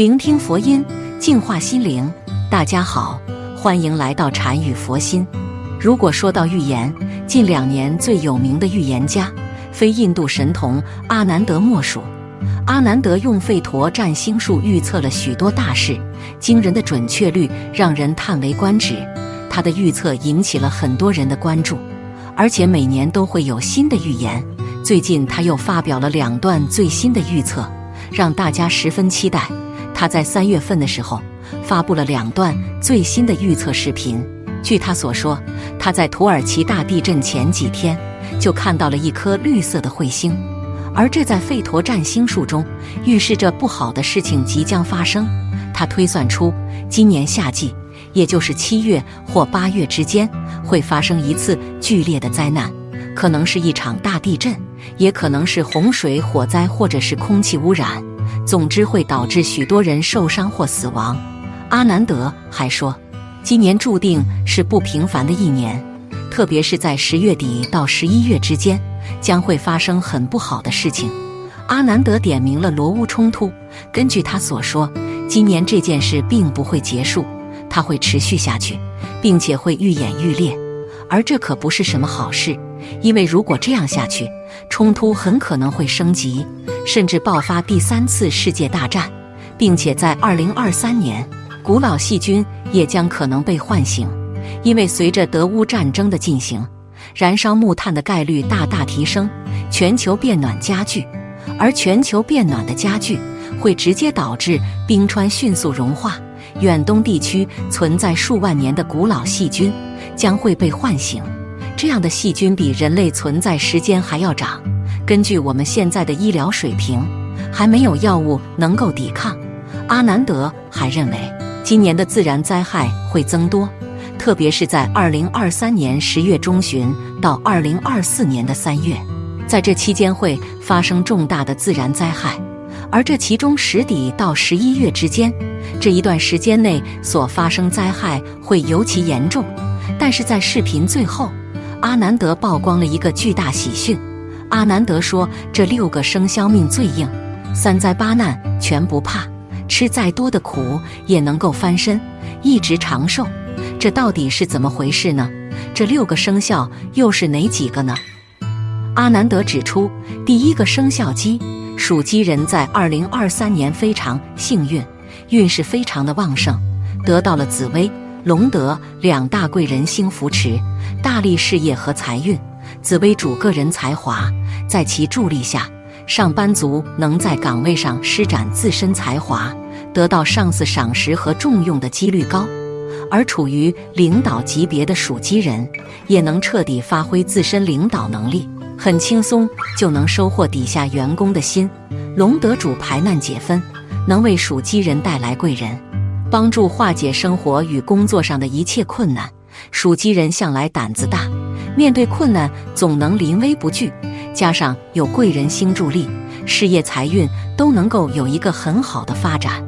聆听佛音，净化心灵。大家好，欢迎来到禅语佛心。如果说到预言，近两年最有名的预言家，非印度神童阿南德莫属。阿南德用吠陀占星术预测了许多大事，惊人的准确率让人叹为观止。他的预测引起了很多人的关注，而且每年都会有新的预言。最近他又发表了两段最新的预测，让大家十分期待。他在三月份的时候发布了两段最新的预测视频。据他所说，他在土耳其大地震前几天就看到了一颗绿色的彗星。而这在费陀占星术中预示着不好的事情即将发生。他推算出今年夏季，也就是七月或八月之间，会发生一次剧烈的灾难，可能是一场大地震，也可能是洪水、火灾，或者是空气污染。总之，会导致许多人受伤或死亡。阿南德还说，今年注定是不平凡的一年，特别是在十月底到十一月之间。将会发生很不好的事情。阿南德点明了罗乌冲突。根据他所说，今年这件事并不会结束，它会持续下去，并且会愈演愈烈。而这可不是什么好事，因为如果这样下去，冲突很可能会升级，甚至爆发第三次世界大战，并且在二零二三年，古老细菌也将可能被唤醒，因为随着德乌战争的进行。燃烧木炭的概率大大提升，全球变暖加剧，而全球变暖的加剧会直接导致冰川迅速融化，远东地区存在数万年的古老细菌将会被唤醒。这样的细菌比人类存在时间还要长。根据我们现在的医疗水平，还没有药物能够抵抗。阿南德还认为，今年的自然灾害会增多。特别是在二零二三年十月中旬到二零二四年的三月，在这期间会发生重大的自然灾害，而这其中十底到十一月之间这一段时间内所发生灾害会尤其严重。但是在视频最后，阿南德曝光了一个巨大喜讯。阿南德说：“这六个生肖命最硬，三灾八难全不怕，吃再多的苦也能够翻身，一直长寿。”这到底是怎么回事呢？这六个生肖又是哪几个呢？阿南德指出，第一个生肖鸡，属鸡人在二零二三年非常幸运，运势非常的旺盛，得到了紫薇、龙德两大贵人星扶持，大力事业和财运。紫薇主个人才华，在其助力下，上班族能在岗位上施展自身才华，得到上司赏识和重用的几率高。而处于领导级别的属鸡人，也能彻底发挥自身领导能力，很轻松就能收获底下员工的心。龙德主排难解纷，能为属鸡人带来贵人，帮助化解生活与工作上的一切困难。属鸡人向来胆子大，面对困难总能临危不惧，加上有贵人星助力，事业财运都能够有一个很好的发展。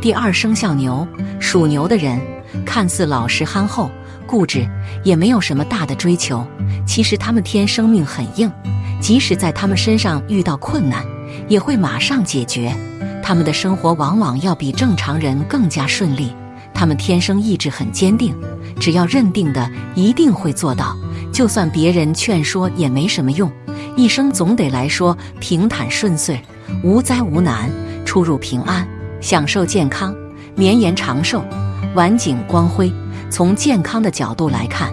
第二生肖牛，属牛的人。看似老实憨厚、固执，也没有什么大的追求。其实他们天生命很硬，即使在他们身上遇到困难，也会马上解决。他们的生活往往要比正常人更加顺利。他们天生意志很坚定，只要认定的，一定会做到。就算别人劝说也没什么用。一生总得来说平坦顺遂，无灾无难，出入平安，享受健康，绵延长寿。晚景光辉。从健康的角度来看，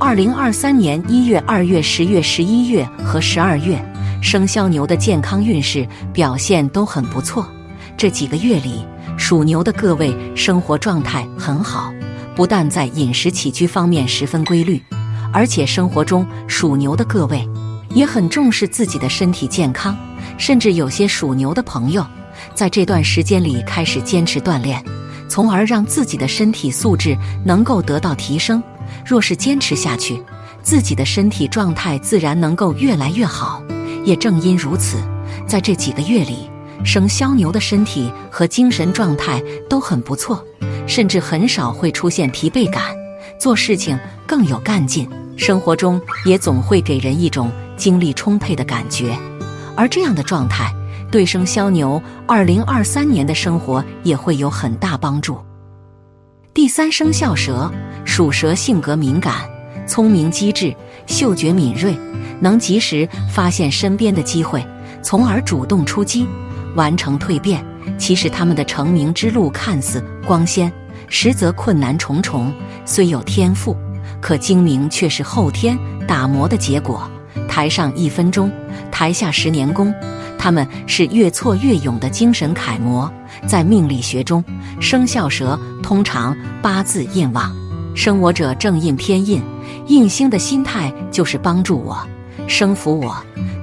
二零二三年一月、二月、十月、十一月和十二月，生肖牛的健康运势表现都很不错。这几个月里，属牛的各位生活状态很好，不但在饮食起居方面十分规律，而且生活中属牛的各位也很重视自己的身体健康，甚至有些属牛的朋友在这段时间里开始坚持锻炼。从而让自己的身体素质能够得到提升。若是坚持下去，自己的身体状态自然能够越来越好。也正因如此，在这几个月里，生肖牛的身体和精神状态都很不错，甚至很少会出现疲惫感，做事情更有干劲，生活中也总会给人一种精力充沛的感觉。而这样的状态。对生肖牛二零二三年的生活也会有很大帮助。第三生肖蛇，属蛇性格敏感、聪明机智、嗅觉敏锐，能及时发现身边的机会，从而主动出击，完成蜕变。其实他们的成名之路看似光鲜，实则困难重重。虽有天赋，可精明却是后天打磨的结果。台上一分钟，台下十年功。他们是越挫越勇的精神楷模。在命理学中，生肖蛇通常八字印旺，生我者正印偏印，印星的心态就是帮助我、生扶我、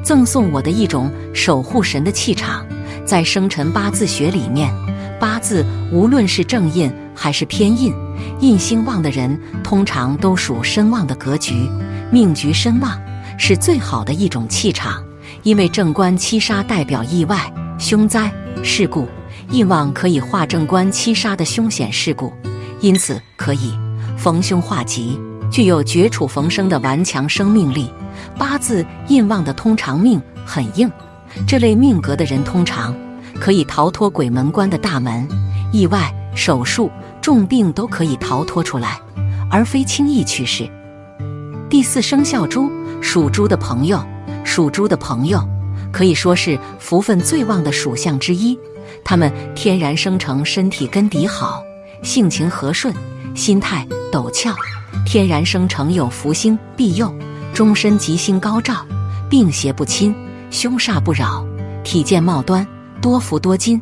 赠送我的一种守护神的气场。在生辰八字学里面，八字无论是正印还是偏印，印星旺的人通常都属身旺的格局。命局身旺是最好的一种气场，因为正官七杀代表意外、凶灾、事故，印旺可以化正官七杀的凶险事故，因此可以逢凶化吉，具有绝处逢生的顽强生命力。八字印旺的通常命很硬。这类命格的人通常可以逃脱鬼门关的大门，意外、手术、重病都可以逃脱出来，而非轻易去世。第四生肖猪，属猪的朋友，属猪的朋友可以说是福分最旺的属相之一。他们天然生成身体根底好，性情和顺，心态陡峭，天然生成有福星庇佑，终身吉星高照，病邪不侵。凶煞不扰，体健貌端，多福多金，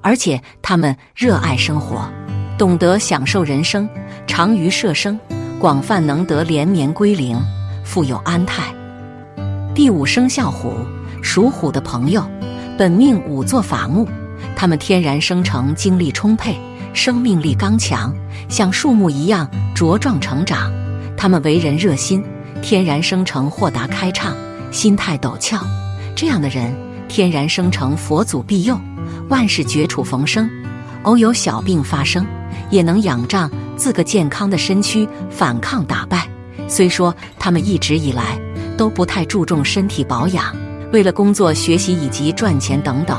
而且他们热爱生活，懂得享受人生，长于舍生，广泛能得连绵归零，富有安泰。第五生肖虎，属虎的朋友，本命五座法木，他们天然生成精力充沛，生命力刚强，像树木一样茁壮成长。他们为人热心，天然生成豁达开畅，心态陡峭。这样的人天然生成佛祖庇佑，万事绝处逢生。偶有小病发生，也能仰仗自个健康的身躯反抗打败。虽说他们一直以来都不太注重身体保养，为了工作、学习以及赚钱等等，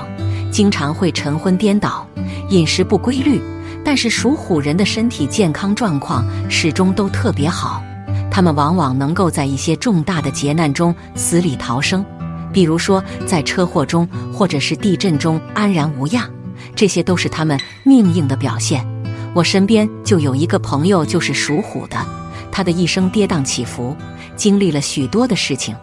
经常会晨昏颠倒，饮食不规律。但是属虎人的身体健康状况始终都特别好，他们往往能够在一些重大的劫难中死里逃生。比如说，在车祸中或者是地震中安然无恙，这些都是他们命硬的表现。我身边就有一个朋友，就是属虎的，他的一生跌宕起伏，经历了许多的事情，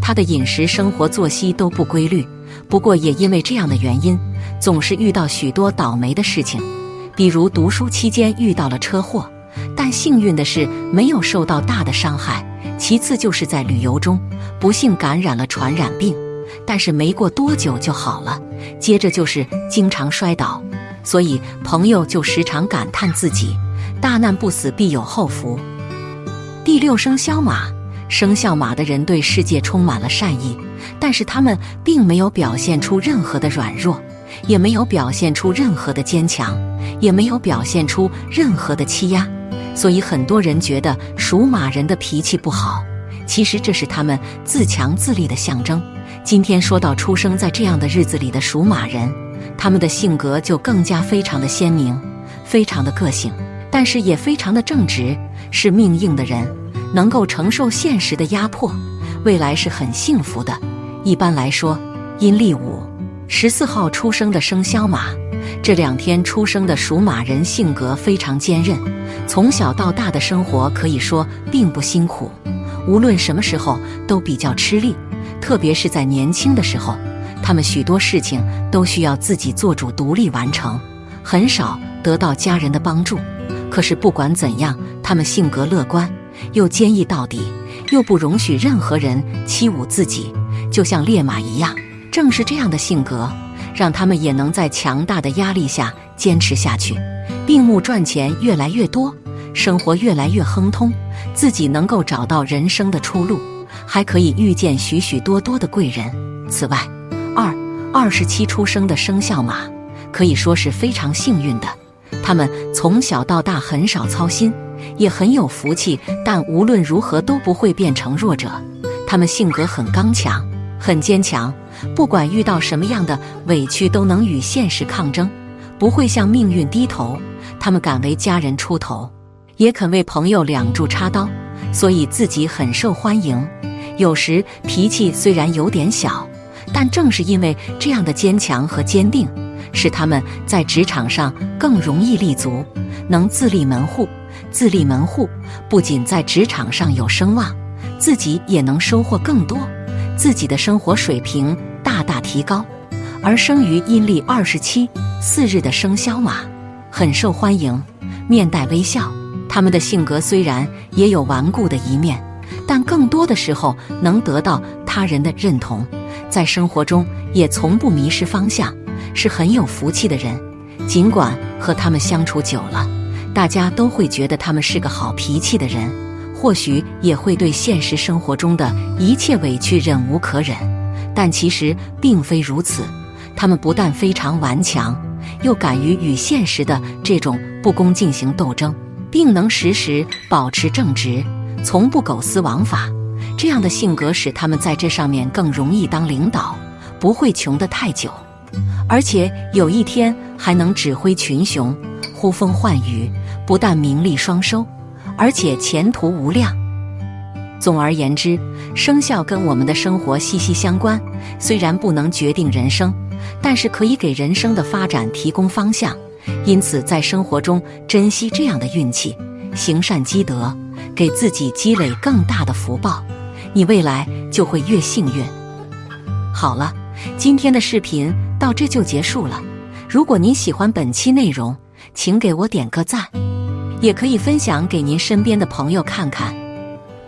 他的饮食、生活作息都不规律。不过也因为这样的原因，总是遇到许多倒霉的事情，比如读书期间遇到了车祸，但幸运的是没有受到大的伤害。其次就是在旅游中不幸感染了传染病，但是没过多久就好了。接着就是经常摔倒，所以朋友就时常感叹自己大难不死必有后福。第六生肖马，生肖马的人对世界充满了善意，但是他们并没有表现出任何的软弱，也没有表现出任何的坚强，也没有表现出任何的欺压。所以很多人觉得属马人的脾气不好，其实这是他们自强自立的象征。今天说到出生在这样的日子里的属马人，他们的性格就更加非常的鲜明，非常的个性，但是也非常的正直，是命硬的人，能够承受现实的压迫，未来是很幸福的。一般来说，阴历五十四号出生的生肖马。这两天出生的属马人性格非常坚韧，从小到大的生活可以说并不辛苦，无论什么时候都比较吃力，特别是在年轻的时候，他们许多事情都需要自己做主、独立完成，很少得到家人的帮助。可是不管怎样，他们性格乐观，又坚毅到底，又不容许任何人欺侮自己，就像烈马一样。正是这样的性格。让他们也能在强大的压力下坚持下去，并目赚钱越来越多，生活越来越亨通，自己能够找到人生的出路，还可以遇见许许多多的贵人。此外，二二十七出生的生肖马可以说是非常幸运的，他们从小到大很少操心，也很有福气，但无论如何都不会变成弱者。他们性格很刚强，很坚强。不管遇到什么样的委屈，都能与现实抗争，不会向命运低头。他们敢为家人出头，也肯为朋友两肋插刀，所以自己很受欢迎。有时脾气虽然有点小，但正是因为这样的坚强和坚定，使他们在职场上更容易立足，能自立门户。自立门户不仅在职场上有声望，自己也能收获更多，自己的生活水平大提高。而生于阴历二十七四日的生肖马，很受欢迎，面带微笑。他们的性格虽然也有顽固的一面，但更多的时候能得到他人的认同，在生活中也从不迷失方向，是很有福气的人。尽管和他们相处久了。大家都会觉得他们是个好脾气的人，或许也会对现实生活中的一切委屈忍无可忍，但其实并非如此。他们不但非常顽强，又敢于与现实的这种不公进行斗争，并能时时保持正直，从不苟私枉法。这样的性格使他们在这上面更容易当领导，不会穷得太久，而且有一天还能指挥群雄，呼风唤雨。不但名利双收，而且前途无量。总而言之，生肖跟我们的生活息息相关，虽然不能决定人生，但是可以给人生的发展提供方向。因此，在生活中珍惜这样的运气，行善积德，给自己积累更大的福报，你未来就会越幸运。好了，今天的视频到这就结束了。如果您喜欢本期内容，请给我点个赞。也可以分享给您身边的朋友看看，